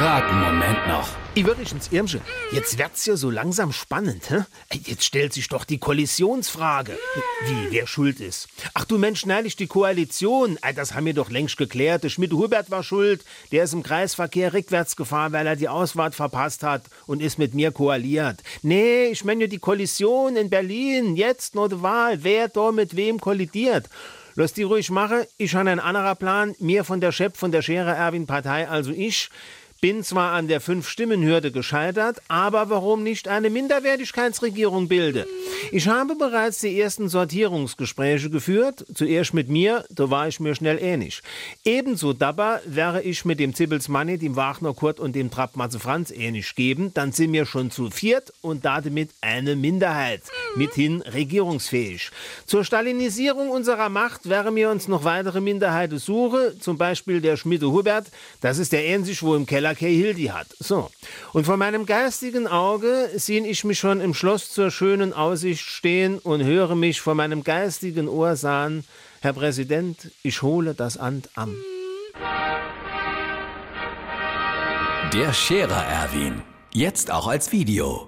einen Moment noch. Ich wirklich ins Irmsche. Jetzt wird's ja so langsam spannend, hä? Jetzt stellt sich doch die Kollisionsfrage. Wie, wer schuld ist? Ach du Mensch, neulich die Koalition. Das haben wir doch längst geklärt. Der Schmidt-Hubert war schuld. Der ist im Kreisverkehr rückwärts gefahren, weil er die Ausfahrt verpasst hat und ist mit mir koaliert. Nee, ich meine die Kollision in Berlin. Jetzt noch die Wahl. Wer da mit wem kollidiert. Lass die ruhig machen. Ich habe einen anderen Plan. Mir von der Chef von der Scherer Erwin Partei, also ich, bin zwar an der Fünf-Stimmen-Hürde gescheitert, aber warum nicht eine Minderwertigkeitsregierung bilde? Ich habe bereits die ersten Sortierungsgespräche geführt, zuerst mit mir, da war ich mir schnell ähnlich. Ebenso dabei wäre ich mit dem Zibbels Manni, dem Wagner Kurt und dem Trapp Matze Franz ähnlich geben, dann sind wir schon zu viert und damit eine Minderheit, mithin regierungsfähig. Zur Stalinisierung unserer Macht wäre mir uns noch weitere Minderheiten suche, zum Beispiel der Schmiede Hubert, das ist der ähnlich, wo im Keller Kay Hildi hat. So. Und vor meinem geistigen Auge sehe ich mich schon im Schloss zur schönen Aussicht stehen und höre mich vor meinem geistigen Ohr sagen, Herr Präsident, ich hole das Amt am. Der Scherer Erwin. Jetzt auch als Video.